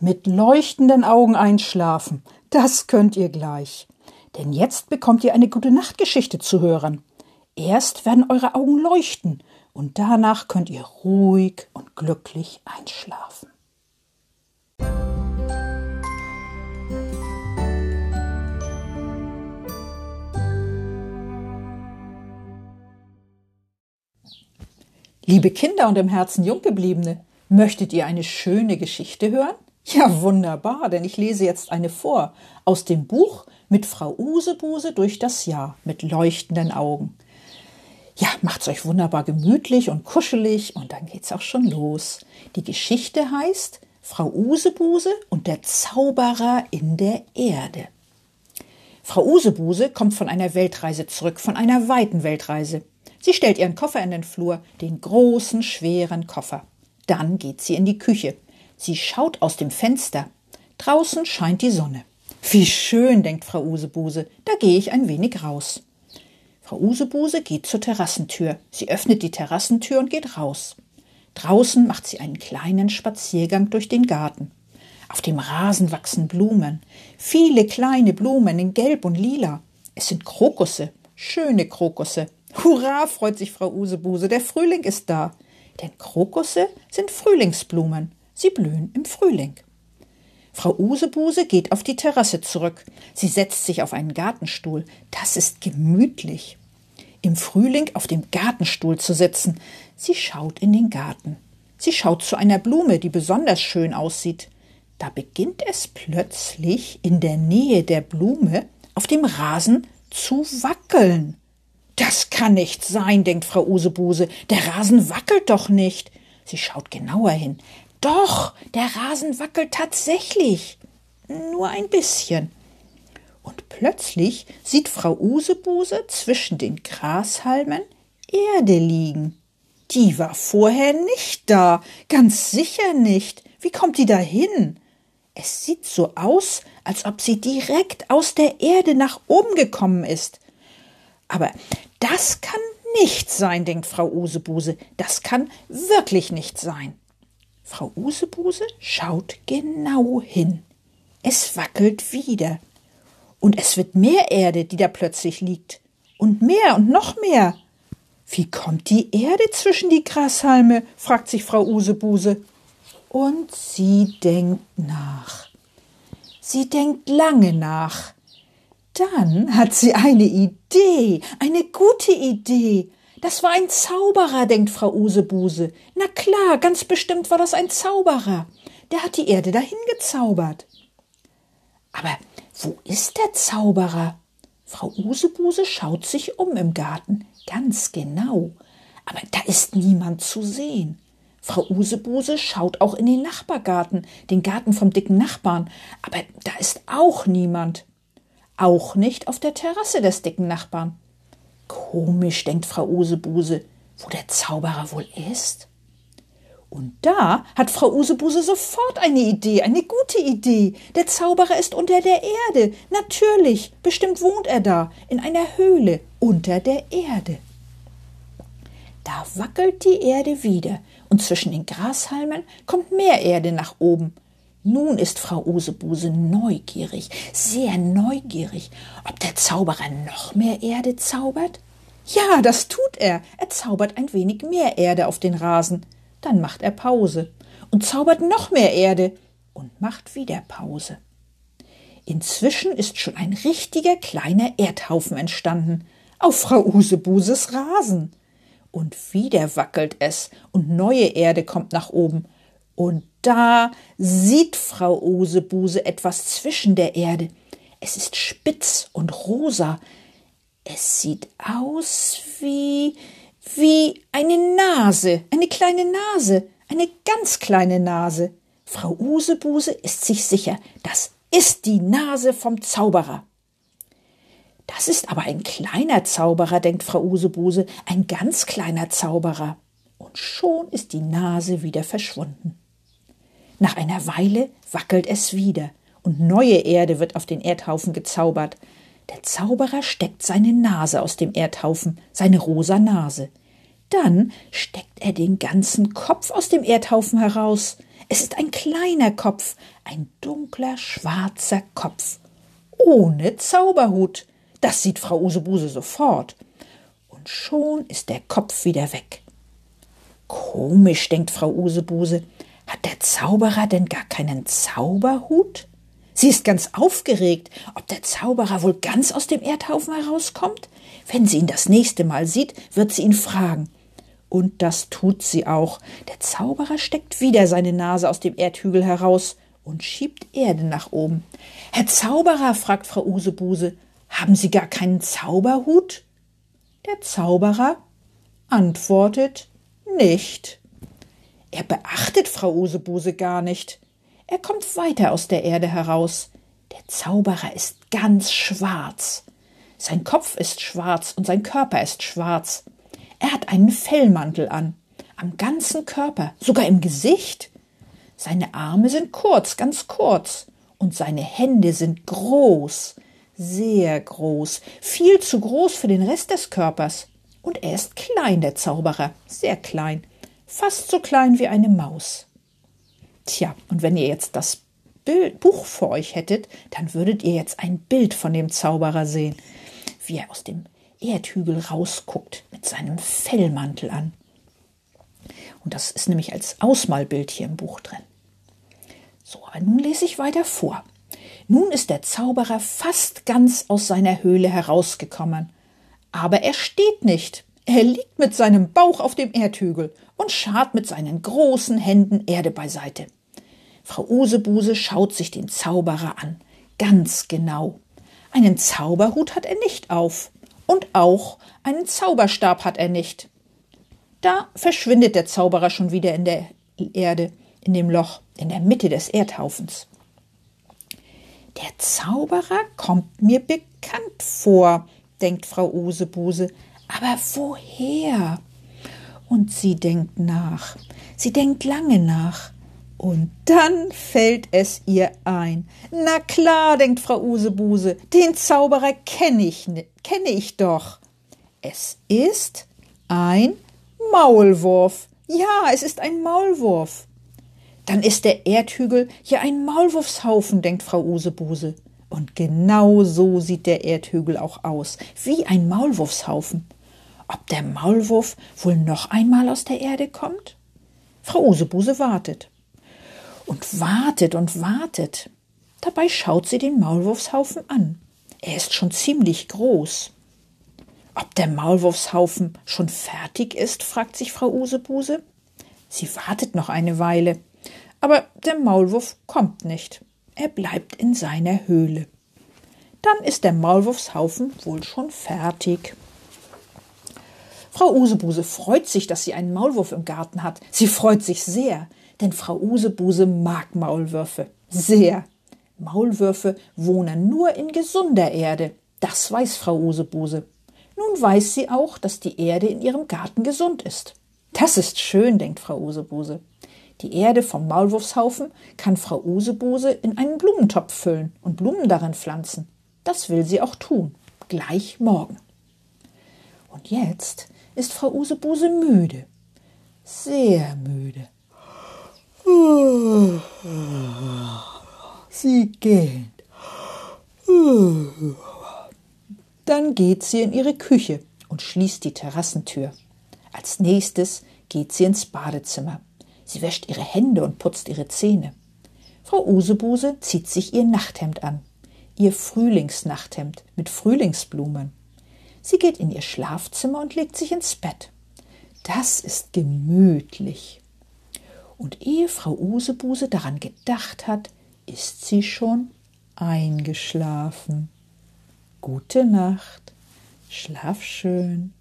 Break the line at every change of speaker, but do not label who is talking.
Mit leuchtenden Augen einschlafen, das könnt ihr gleich. Denn jetzt bekommt ihr eine gute Nachtgeschichte zu hören. Erst werden eure Augen leuchten und danach könnt ihr ruhig und glücklich einschlafen. Liebe Kinder und im Herzen Junggebliebene, möchtet ihr eine schöne Geschichte hören? Ja, wunderbar, denn ich lese jetzt eine vor aus dem Buch mit Frau Usebuse durch das Jahr mit leuchtenden Augen. Ja, macht's euch wunderbar gemütlich und kuschelig und dann geht's auch schon los. Die Geschichte heißt Frau Usebuse und der Zauberer in der Erde. Frau Usebuse kommt von einer Weltreise zurück, von einer weiten Weltreise. Sie stellt ihren Koffer in den Flur, den großen, schweren Koffer. Dann geht sie in die Küche. Sie schaut aus dem Fenster. Draußen scheint die Sonne. Wie schön, denkt Frau Usebuse, da gehe ich ein wenig raus. Frau Usebuse geht zur Terrassentür. Sie öffnet die Terrassentür und geht raus. Draußen macht sie einen kleinen Spaziergang durch den Garten. Auf dem Rasen wachsen Blumen. Viele kleine Blumen in Gelb und Lila. Es sind Krokusse, schöne Krokusse. Hurra, freut sich Frau Usebuse, der Frühling ist da. Denn Krokusse sind Frühlingsblumen. Sie blühen im Frühling. Frau Usebuse geht auf die Terrasse zurück. Sie setzt sich auf einen Gartenstuhl. Das ist gemütlich. Im Frühling auf dem Gartenstuhl zu sitzen. Sie schaut in den Garten. Sie schaut zu einer Blume, die besonders schön aussieht. Da beginnt es plötzlich in der Nähe der Blume auf dem Rasen zu wackeln. Das kann nicht sein, denkt Frau Usebuse. Der Rasen wackelt doch nicht. Sie schaut genauer hin. Doch, der Rasen wackelt tatsächlich. Nur ein bisschen. Und plötzlich sieht Frau Usebuse zwischen den Grashalmen Erde liegen. Die war vorher nicht da, ganz sicher nicht. Wie kommt die da hin? Es sieht so aus, als ob sie direkt aus der Erde nach oben gekommen ist. Aber das kann nicht sein, denkt Frau Usebuse. Das kann wirklich nicht sein. Frau Usebuse schaut genau hin. Es wackelt wieder. Und es wird mehr Erde, die da plötzlich liegt. Und mehr und noch mehr. Wie kommt die Erde zwischen die Grashalme? fragt sich Frau Usebuse. Und sie denkt nach. Sie denkt lange nach. Dann hat sie eine Idee, eine gute Idee. Das war ein Zauberer, denkt Frau Usebuse. Na klar, ganz bestimmt war das ein Zauberer. Der hat die Erde dahin gezaubert. Aber wo ist der Zauberer? Frau Usebuse schaut sich um im Garten, ganz genau. Aber da ist niemand zu sehen. Frau Usebuse schaut auch in den Nachbargarten, den Garten vom dicken Nachbarn, aber da ist auch niemand. Auch nicht auf der Terrasse des dicken Nachbarn. Komisch, denkt Frau Usebuse, wo der Zauberer wohl ist. Und da hat Frau Usebuse sofort eine Idee, eine gute Idee. Der Zauberer ist unter der Erde. Natürlich, bestimmt wohnt er da, in einer Höhle unter der Erde. Da wackelt die Erde wieder, und zwischen den Grashalmen kommt mehr Erde nach oben. Nun ist Frau Usebuse neugierig, sehr neugierig, ob der Zauberer noch mehr Erde zaubert. Ja, das tut er. Er zaubert ein wenig mehr Erde auf den Rasen. Dann macht er Pause und zaubert noch mehr Erde und macht wieder Pause. Inzwischen ist schon ein richtiger kleiner Erdhaufen entstanden auf Frau Usebuses Rasen. Und wieder wackelt es und neue Erde kommt nach oben. Und da sieht Frau Usebuse etwas zwischen der Erde. Es ist spitz und rosa. Es sieht aus wie wie eine Nase, eine kleine Nase, eine ganz kleine Nase. Frau Usebuse ist sich sicher, das ist die Nase vom Zauberer. Das ist aber ein kleiner Zauberer, denkt Frau Usebuse, ein ganz kleiner Zauberer. Und schon ist die Nase wieder verschwunden. Nach einer Weile wackelt es wieder, und neue Erde wird auf den Erdhaufen gezaubert. Der Zauberer steckt seine Nase aus dem Erdhaufen, seine rosa Nase. Dann steckt er den ganzen Kopf aus dem Erdhaufen heraus. Es ist ein kleiner Kopf, ein dunkler, schwarzer Kopf. Ohne Zauberhut. Das sieht Frau Usebuse sofort. Und schon ist der Kopf wieder weg. Komisch, denkt Frau Usebuse. Hat der Zauberer denn gar keinen Zauberhut? Sie ist ganz aufgeregt, ob der Zauberer wohl ganz aus dem Erdhaufen herauskommt. Wenn sie ihn das nächste Mal sieht, wird sie ihn fragen. Und das tut sie auch. Der Zauberer steckt wieder seine Nase aus dem Erdhügel heraus und schiebt Erde nach oben. Herr Zauberer, fragt Frau Usebuse, haben Sie gar keinen Zauberhut? Der Zauberer antwortet nicht. Er beachtet Frau Usebuse gar nicht. Er kommt weiter aus der Erde heraus. Der Zauberer ist ganz schwarz. Sein Kopf ist schwarz und sein Körper ist schwarz. Er hat einen Fellmantel an, am ganzen Körper, sogar im Gesicht. Seine Arme sind kurz, ganz kurz, und seine Hände sind groß, sehr groß, viel zu groß für den Rest des Körpers. Und er ist klein, der Zauberer, sehr klein, fast so klein wie eine Maus. Tja, und wenn ihr jetzt das Bild, Buch vor euch hättet, dann würdet ihr jetzt ein Bild von dem Zauberer sehen, wie er aus dem Erdhügel rausguckt mit seinem Fellmantel an. Und das ist nämlich als Ausmalbild hier im Buch drin. So, aber nun lese ich weiter vor. Nun ist der Zauberer fast ganz aus seiner Höhle herausgekommen. Aber er steht nicht. Er liegt mit seinem Bauch auf dem Erdhügel und scharrt mit seinen großen Händen Erde beiseite. Frau Usebuse schaut sich den Zauberer an, ganz genau. Einen Zauberhut hat er nicht auf und auch einen Zauberstab hat er nicht. Da verschwindet der Zauberer schon wieder in der Erde in dem Loch in der Mitte des Erdhaufens. Der Zauberer kommt mir bekannt vor, denkt Frau Usebuse, aber woher? Und sie denkt nach, sie denkt lange nach, und dann fällt es ihr ein. Na klar, denkt Frau Usebuse, den Zauberer kenne ich, kenne ich doch. Es ist ein Maulwurf. Ja, es ist ein Maulwurf. Dann ist der Erdhügel ja ein Maulwurfshaufen, denkt Frau Usebuse. Und genau so sieht der Erdhügel auch aus, wie ein Maulwurfshaufen. Ob der Maulwurf wohl noch einmal aus der Erde kommt? Frau Usebuse wartet. Und wartet und wartet. Dabei schaut sie den Maulwurfshaufen an. Er ist schon ziemlich groß. Ob der Maulwurfshaufen schon fertig ist, fragt sich Frau Usebuse. Sie wartet noch eine Weile. Aber der Maulwurf kommt nicht. Er bleibt in seiner Höhle. Dann ist der Maulwurfshaufen wohl schon fertig. Frau Usebuse freut sich, dass sie einen Maulwurf im Garten hat. Sie freut sich sehr, denn Frau Usebuse mag Maulwürfe. Sehr. Maulwürfe wohnen nur in gesunder Erde. Das weiß Frau Usebuse. Nun weiß sie auch, dass die Erde in ihrem Garten gesund ist. Das ist schön, denkt Frau Usebuse. Die Erde vom Maulwurfshaufen kann Frau Usebuse in einen Blumentopf füllen und Blumen darin pflanzen. Das will sie auch tun, gleich morgen. Und jetzt ist Frau Usebuse müde, sehr müde. Sie geht. Dann geht sie in ihre Küche und schließt die Terrassentür. Als nächstes geht sie ins Badezimmer. Sie wäscht ihre Hände und putzt ihre Zähne. Frau Usebuse zieht sich ihr Nachthemd an, ihr Frühlingsnachthemd mit Frühlingsblumen. Sie geht in ihr Schlafzimmer und legt sich ins Bett. Das ist gemütlich. Und ehe Frau Usebuse daran gedacht hat, ist sie schon eingeschlafen. Gute Nacht, schlaf schön.